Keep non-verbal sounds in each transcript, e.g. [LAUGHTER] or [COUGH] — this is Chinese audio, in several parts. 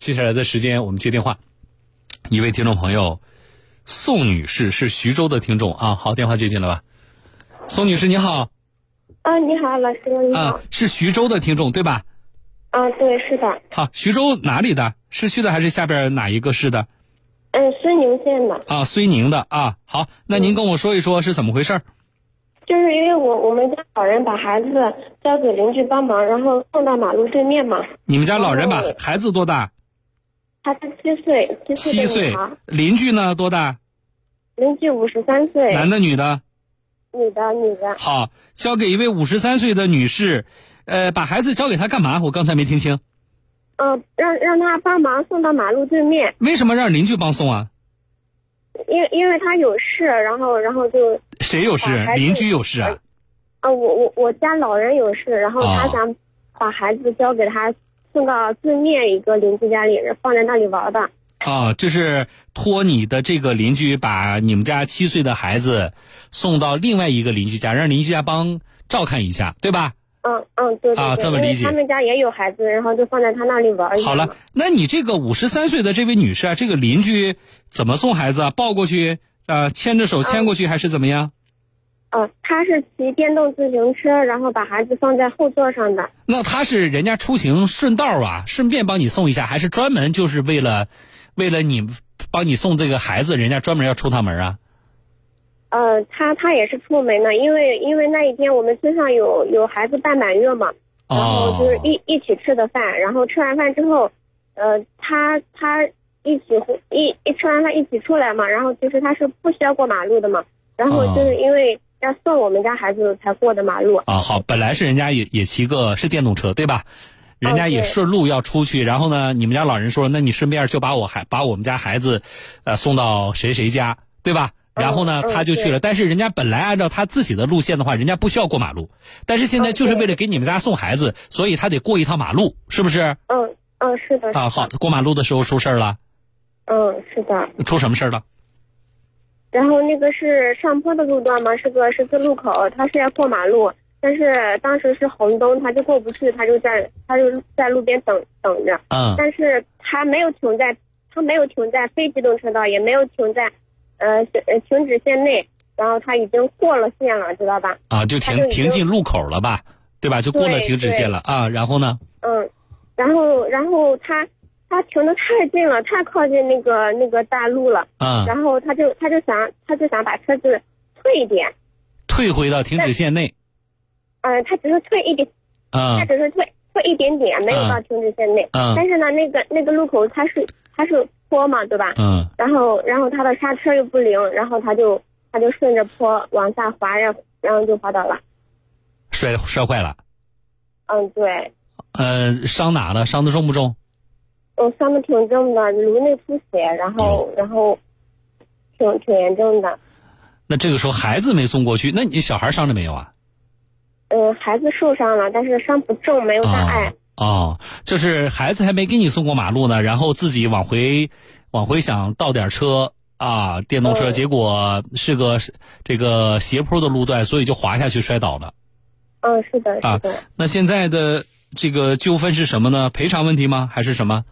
接下来的时间我们接电话，一位听众朋友宋女士是徐州的听众啊，好，电话接进来吧。宋女士你好，啊，你好，老师你好。啊，是徐州的听众对吧？啊，对，是的。好，徐州哪里的？市区的还是下边哪一个市的？嗯，睢宁县的。啊，睢宁的啊。好，那您跟我说一说是怎么回事？就是因为我我们家老人把孩子交给邻居帮忙，然后送到马路对面嘛。你们家老人把孩子多大？七岁，七岁七岁。邻居呢多大？邻居五十三岁。男的女的？女的，女的。好，交给一位五十三岁的女士，呃，把孩子交给她干嘛？我刚才没听清。嗯，让让他帮忙送到马路对面。为什么让邻居帮送啊？因因为他有事，然后然后就谁有事？邻居有事啊？啊，我我我家老人有事，然后他想把孩子交给他，送到对面一个邻居家里，放在那里玩的。啊，就是托你的这个邻居把你们家七岁的孩子送到另外一个邻居家，让邻居家帮照看一下，对吧？嗯嗯，对啊，这么理解。他们家也有孩子，然后就放在他那里玩。好了，那你这个五十三岁的这位女士啊，这个邻居怎么送孩子啊？抱过去啊，牵着手牵过去，还是怎么样？哦，他是骑电动自行车，然后把孩子放在后座上的。那他是人家出行顺道啊，顺便帮你送一下，还是专门就是为了为了你帮你送这个孩子，人家专门要出趟门啊？呃，他他也是出门的，因为因为那一天我们村上有有孩子办满月嘛，然后就是一一起吃的饭，然后吃完饭之后，呃，他他一起一一吃完饭一起出来嘛，然后就是他是不需要过马路的嘛，然后就是因为要送我们家孩子才过的马路。啊，好，本来是人家也也骑个是电动车对吧？人家也顺路要出去，然后呢，你们家老人说，那你顺便就把我孩把我们家孩子，呃，送到谁谁家对吧？然后呢，他就去了。但是人家本来按照他自己的路线的话，人家不需要过马路。但是现在就是为了给你们家送孩子，所以他得过一趟马路，是不是？嗯嗯，是的。啊，好，过马路的时候出事了。嗯，是的。出什么事了？然后那个是上坡的路段嘛，是个十字路口，他是要过马路，但是当时是红灯，他就过不去，他就在他就在路边等等着。嗯。但是他没有停在，他没有停在非机动车道，也没有停在。呃，呃，停止线内，然后他已经过了线了，知道吧？啊，就停停进路口了吧，对吧？就过了停止线了啊。然后呢？嗯，然后然后他他停的太近了，太靠近那个那个大路了。啊。然后他就他就想他就想把车子退一点，退回到停止线内。嗯，他只是退一点。啊。他只是退退一点点，没有到停止线内。嗯。但是呢，那个那个路口它是它是。坡嘛，对吧？嗯。然后，然后他的刹车又不灵，然后他就他就顺着坡往下滑，然然后就滑倒了，摔摔坏了。嗯，对。呃，伤哪了？伤的重不重？嗯，伤的挺重的，颅内出血，然后然后挺挺严重的。那这个时候孩子没送过去，那你小孩伤着没有啊？嗯，孩子受伤了，但是伤不重，没有大碍。哦，就是孩子还没给你送过马路呢，然后自己往回，往回想倒点车啊，电动车，结果是个这个斜坡的路段，所以就滑下去摔倒了。嗯，是的，是的。那现在的这个纠纷是什么呢？赔偿问题吗？还是什么？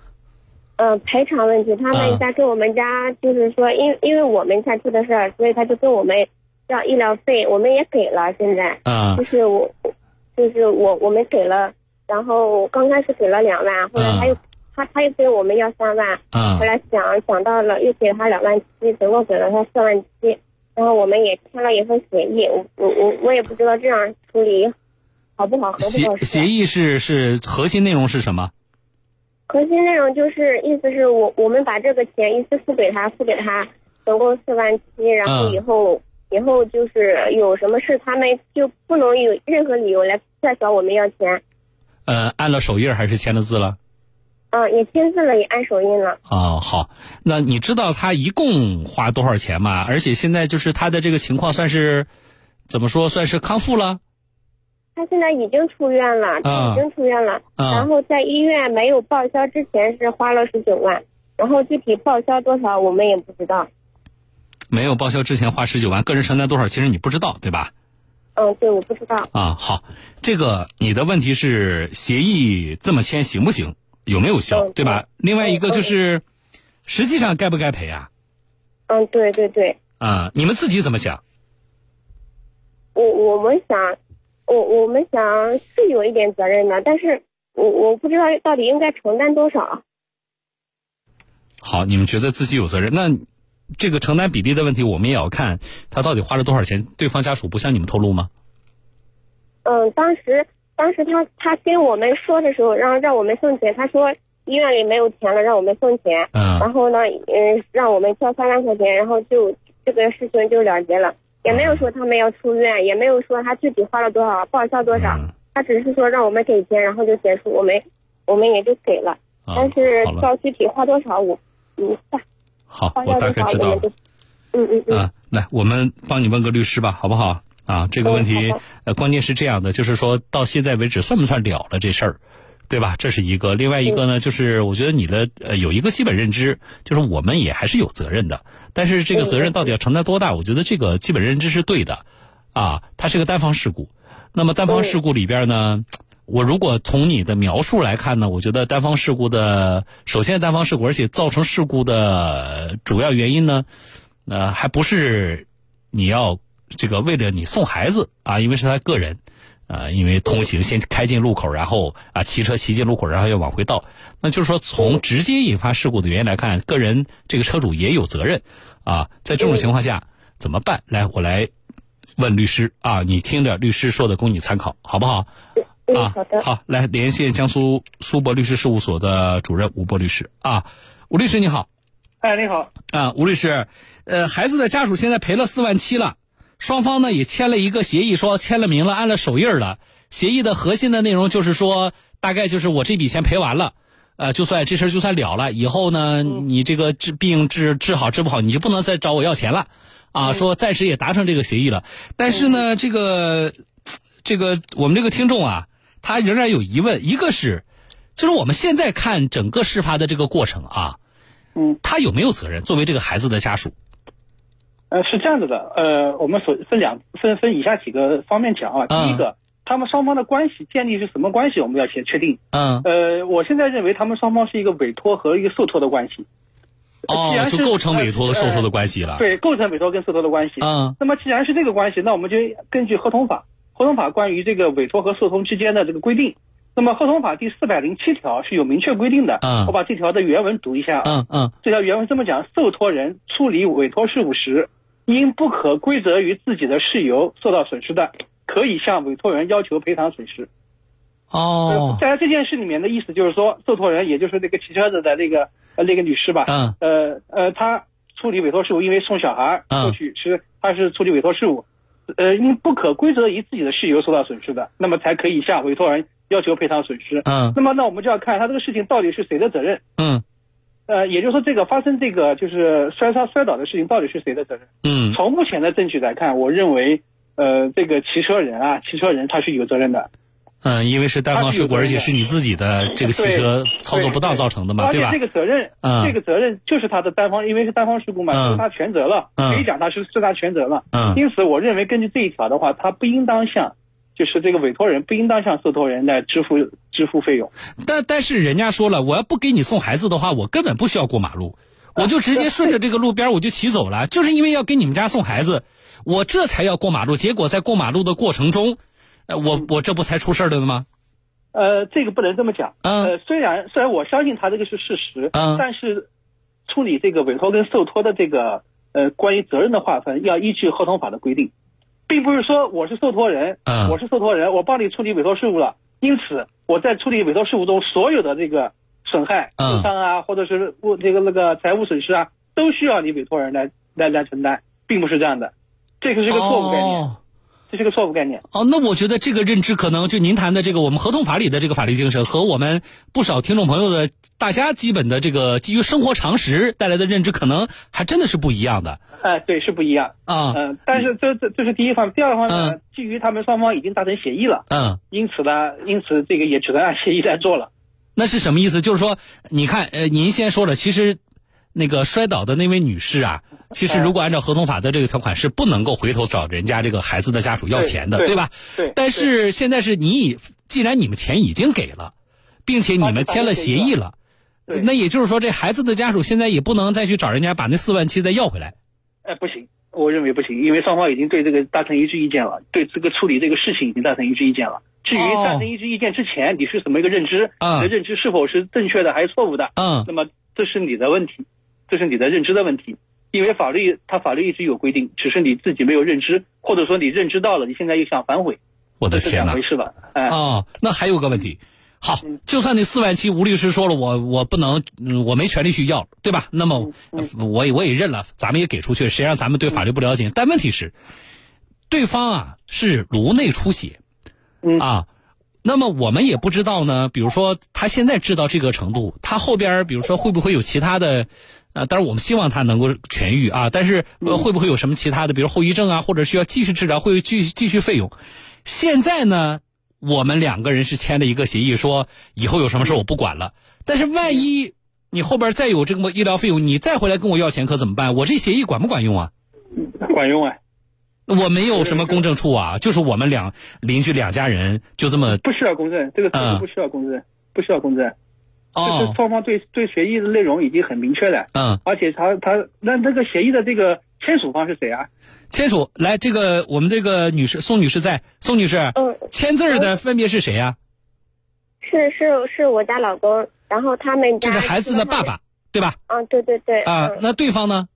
嗯，赔偿问题，他们家跟我们家就是说，因因为我们家出的事儿，所以他就跟我们要医疗费，我们也给了，现在。嗯。就是我，就是我，我们给了。然后刚开始给了两万，后来他又他他又跟我们要三万，后来想想到了又给他两万七，总共给了他四万七，然后我们也签了一份协议，我我我我也不知道这样处理好不好合不合适。协协议是是核心内容是什么？核心内容就是意思是我我们把这个钱一次付给他，付给他总共四万七，然后以后以后就是有什么事他们就不能有任何理由来再找我们要钱。呃，按了手印还是签了字了？嗯，也签字了，也按手印了。哦，好，那你知道他一共花多少钱吗？而且现在就是他的这个情况算是怎么说？算是康复了？他现在已经出院了，已经出院了。嗯。然后在医院没有报销之前是花了十九万，然后具体报销多少我们也不知道。没有报销之前花十九万，个人承担多少其实你不知道，对吧？嗯，对，我不知道。啊，好，这个你的问题是协议这么签行不行？有没有效，对吧？另外一个就是，实际上该不该赔啊？嗯，对对对。啊，你们自己怎么想？我我们想，我我们想是有一点责任的，但是我我不知道到底应该承担多少。好，你们觉得自己有责任，那这个承担比例的问题，我们也要看他到底花了多少钱。对方家属不向你们透露吗？嗯，当时当时他他跟我们说的时候，让让我们送钱，他说医院里没有钱了，让我们送钱。嗯。然后呢，嗯，让我们交三万块钱，然后就这个事情就了结了，也没有说他们要出院，也没有说他具体花了多少，报销多少，他只是说让我们给钱，然后就结束，我们我们也就给了。但是到具体花多少，我嗯，好，我大概知道了。嗯嗯嗯。啊，来，我们帮你问个律师吧，好不好？啊，这个问题，呃，关键是这样的，就是说到现在为止，算不算了了这事儿，对吧？这是一个。另外一个呢，就是我觉得你的呃有一个基本认知，就是我们也还是有责任的。但是这个责任到底要承担多大？我觉得这个基本认知是对的。啊，它是个单方事故。那么单方事故里边呢，我如果从你的描述来看呢，我觉得单方事故的首先单方事故，而且造成事故的主要原因呢，呃，还不是你要。这个为了你送孩子啊，因为是他个人，啊，因为通行先开进路口，然后啊骑车骑进路口，然后要往回倒，那就是说从直接引发事故的原因来看，个人这个车主也有责任，啊，在这种情况下怎么办？来，我来问律师啊，你听着律师说的，供你参考，好不好？啊，好的。好，来连线江苏苏博律师事务所的主任吴博律师啊，吴律师你好。哎，你好。啊，吴律师，呃，孩子的家属现在赔了四万七了。双方呢也签了一个协议，说签了名了，按了手印了。协议的核心的内容就是说，大概就是我这笔钱赔完了，呃，就算这事就算了了。以后呢，你这个治病治治好治不好，你就不能再找我要钱了，啊，说暂时也达成这个协议了。但是呢，这个这个我们这个听众啊，他仍然有疑问，一个是，就是我们现在看整个事发的这个过程啊，嗯，他有没有责任？作为这个孩子的家属？呃，是这样子的，呃，我们所分两分分以下几个方面讲啊。第一个，他们双方的关系建立是什么关系，我们要先确定。嗯。呃，我现在认为他们双方是一个委托和一个受托的关系。哦，就构成委托和受托的关系了。对，构成委托跟受托的关系。嗯。那么既然是这个关系，那我们就根据合同法，合同法关于这个委托和受托之间的这个规定。那么合同法第四百零七条是有明确规定的。嗯。我把这条的原文读一下。嗯嗯。这条原文这么讲：受托人处理委托事务时。因不可归责于自己的事由受到损失的，可以向委托人要求赔偿损失。哦，在这件事里面的意思就是说，受托人也就是那个骑车子的那个呃那个女士吧，嗯，呃呃，她处理委托事务，因为送小孩过去是她是处理委托事务，呃，因不可归责于自己的事由受到损失的，那么才可以向委托人要求赔偿损失。嗯，那么那我们就要看他这个事情到底是谁的责任。嗯。呃，也就是说，这个发生这个就是摔伤摔倒的事情，到底是谁的责任？嗯，从目前的证据来看，我认为，呃，这个骑车人啊，骑车人他是有责任的。嗯，因为是单方事故，而且是你自己的这个汽车操作不当造成的嘛，对吧？这个责任，嗯，这个责任就是他的单方，因为是单方事故嘛，是他全责了，可以讲他是是他全责了。嗯，因此，我认为根据这一条的话，他不应当向。就是这个委托人不应当向受托人来支付支付费用，但但是人家说了，我要不给你送孩子的话，我根本不需要过马路，我就直接顺着这个路边我就骑走了，就是因为要给你们家送孩子，我这才要过马路。结果在过马路的过程中，呃，我我这不才出事儿了的吗？呃，这个不能这么讲。呃，虽然虽然我相信他这个是事实，嗯，但是处理这个委托跟受托的这个呃关于责任的划分，要依据合同法的规定。并不是说我是受托人，我是受托人，我帮你处理委托事务了，因此我在处理委托事务中所有的这个损害、受伤啊，或者是物这个那个财务损失啊，都需要你委托人来来来承担，并不是这样的，这个是个错误概念。这是个错误概念哦。那我觉得这个认知可能就您谈的这个我们合同法里的这个法律精神和我们不少听众朋友的大家基本的这个基于生活常识带来的认知，可能还真的是不一样的。哎，对，是不一样啊。嗯，但是这这这是第一方，第二方呢，基于他们双方已经达成协议了，嗯，因此呢，因此这个也只能按协议来做了。那是什么意思？就是说，你看，呃，您先说了，其实。那个摔倒的那位女士啊，其实如果按照合同法的这个条款是不能够回头找人家这个孩子的家属要钱的，对吧？对。但是现在是你已，既然你们钱已经给了，并且你们签了协议了，那也就是说，这孩子的家属现在也不能再去找人家把那四万七再要回来。哎，不行，我认为不行，因为双方已经对这个达成一致意见了，对这个处理这个事情已经达成一致意见了。至于达成一致意见之前，你是怎么一个认知？你的认知是否是正确的还是错误的？嗯，那么这是你的问题，这是你的认知的问题。因为法律，它法律一直有规定，只是你自己没有认知，或者说你认知到了，你现在又想反悔，我的天哪，回事吧？哎，哦，那还有个问题，好，就算那四万七，吴律师说了，我我不能，我没权利去要，对吧？那么我也我也认了，咱们也给出去，谁让咱们对法律不了解？但问题是，对方啊是颅内出血，啊，那么我们也不知道呢。比如说他现在治到这个程度，他后边比如说会不会有其他的？啊，当然我们希望他能够痊愈啊，但是会不会有什么其他的，比如后遗症啊，或者需要继续治疗，会继继续费用？现在呢，我们两个人是签了一个协议，说以后有什么事我不管了。但是万一你后边再有这么医疗费用，你再回来跟我要钱可怎么办？我这协议管不管用啊？管用啊！我没有什么公证处啊，就是我们两邻居两家人就这么不需要公证，这个不需要公证，不需要公证。就是双方对对协议的内容已经很明确了，嗯，而且他他那这个协议的这个签署方是谁啊？签署来这个我们这个女士宋女士在，宋女士，嗯，签字的分别是谁呀？是是是我家老公，然后他们家就是孩子的爸爸，对吧？嗯，对对对。啊，那对方呢？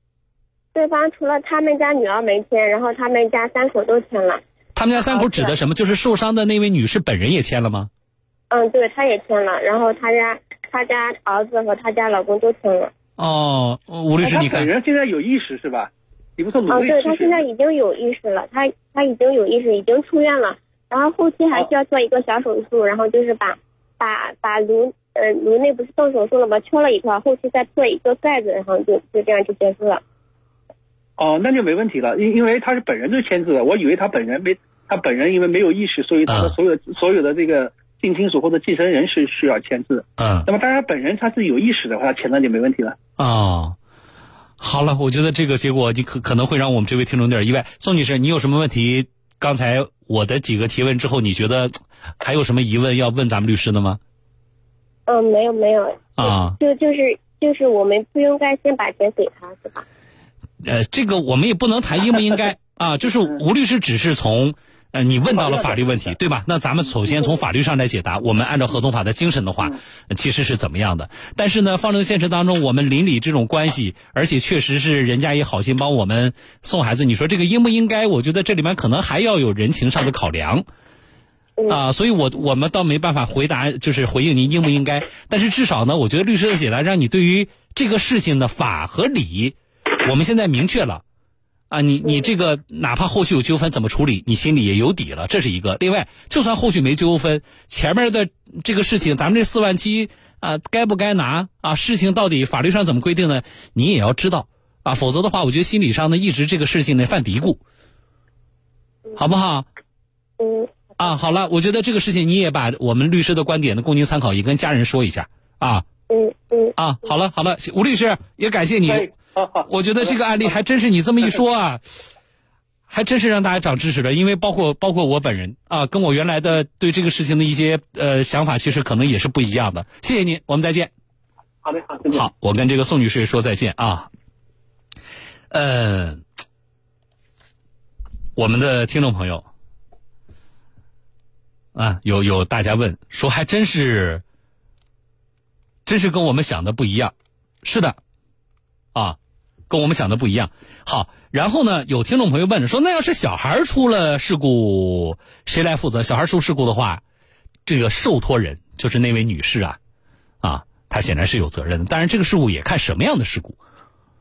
对方除了他们家女儿没签，然后他们家三口都签了。他们家三口指的什么？就是受伤的那位女士本人也签了吗？嗯，对，她也签了，然后他家。他家儿子和他家老公都签了。哦，吴律师，你看，本人现在有意识是吧？你不说努力。哦，对他现在已经有意识了，他他已经有意识，已经出院了。然后后期还需要做一个小手术，然后就是把把把颅呃颅内不是动手术了吗？敲了一块，后期再做一个盖子，然后就就这样就结束了。哦，那就没问题了，因因为他是本人就签字的，我以为他本人没他本人因为没有意识，所以他的所有所有的这个。近亲属或者继承人是需要签字，嗯，那么当然本人他是有意识的话，签了就没问题了。哦，好了，我觉得这个结果你可可能会让我们这位听众有点意外。宋女士，你有什么问题？刚才我的几个提问之后，你觉得还有什么疑问要问咱们律师的吗？嗯，没有没有啊，就就是就是我们不应该先把钱给他是吧？呃，这个我们也不能谈应不应该 [LAUGHS] 啊，就是吴律师只是从。呃，你问到了法律问题，对吧？那咱们首先从法律上来解答。我们按照合同法的精神的话，其实是怎么样的？但是呢，放在现实当中，我们邻里这种关系，而且确实是人家也好心帮我们送孩子。你说这个应不应该？我觉得这里面可能还要有人情上的考量啊。所以我我们倒没办法回答，就是回应您应不应该。但是至少呢，我觉得律师的解答让你对于这个事情的法和理，我们现在明确了。啊，你你这个哪怕后续有纠纷怎么处理，你心里也有底了，这是一个。另外，就算后续没纠纷，前面的这个事情，咱们这四万七啊，该不该拿啊？事情到底法律上怎么规定呢？你也要知道啊，否则的话，我觉得心理上呢一直这个事情呢犯嘀咕，好不好？嗯。啊，好了，我觉得这个事情你也把我们律师的观点呢供您参考，也跟家人说一下啊。嗯嗯。啊，好了好了，吴律师也感谢你。[LAUGHS] 我觉得这个案例还真是你这么一说啊，[LAUGHS] 还真是让大家长知识了。因为包括包括我本人啊，跟我原来的对这个事情的一些呃想法，其实可能也是不一样的。谢谢您，我们再见。好的，好，再见。好，我跟这个宋女士说再见啊。呃，我们的听众朋友啊，有有大家问说，还真是，真是跟我们想的不一样。是的，啊。跟我们想的不一样。好，然后呢，有听众朋友问说，那要是小孩出了事故，谁来负责？小孩出事故的话，这个受托人就是那位女士啊，啊，她显然是有责任的。当然，这个事故也看什么样的事故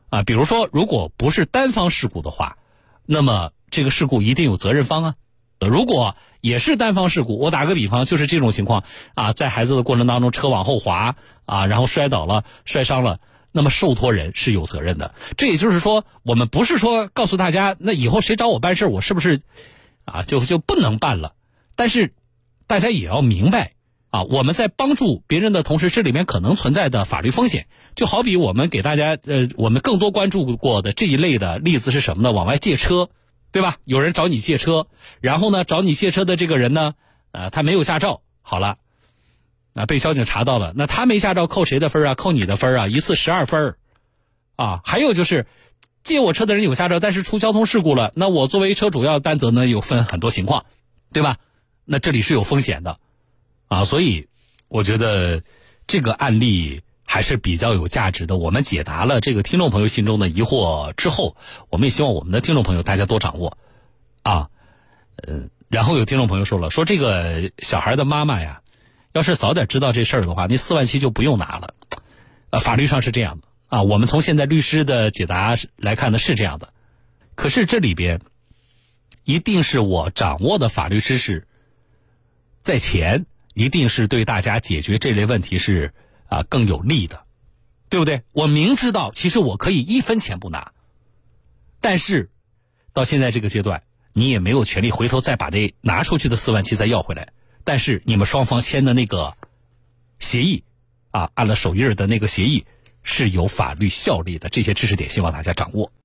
啊。比如说，如果不是单方事故的话，那么这个事故一定有责任方啊。如果也是单方事故，我打个比方，就是这种情况啊，在孩子的过程当中，车往后滑啊，然后摔倒了，摔伤了。那么受托人是有责任的，这也就是说，我们不是说告诉大家，那以后谁找我办事，我是不是啊就就不能办了？但是大家也要明白啊，我们在帮助别人的同时，这里面可能存在的法律风险，就好比我们给大家呃，我们更多关注过的这一类的例子是什么呢？往外借车，对吧？有人找你借车，然后呢，找你借车的这个人呢，呃，他没有驾照，好了。啊，被交警查到了，那他没驾照扣谁的分啊？扣你的分啊，一次十二分啊。还有就是借我车的人有驾照，但是出交通事故了，那我作为车主要担责呢，有分很多情况，对吧？那这里是有风险的啊，所以我觉得这个案例还是比较有价值的。我们解答了这个听众朋友心中的疑惑之后，我们也希望我们的听众朋友大家多掌握啊，嗯。然后有听众朋友说了，说这个小孩的妈妈呀。要是早点知道这事儿的话，那四万七就不用拿了。呃，法律上是这样的啊。我们从现在律师的解答来看呢，是这样的。可是这里边一定是我掌握的法律知识在前，一定是对大家解决这类问题是啊更有利的，对不对？我明知道其实我可以一分钱不拿，但是到现在这个阶段，你也没有权利回头再把这拿出去的四万七再要回来。但是你们双方签的那个协议啊，按了手印的那个协议是有法律效力的。这些知识点，希望大家掌握。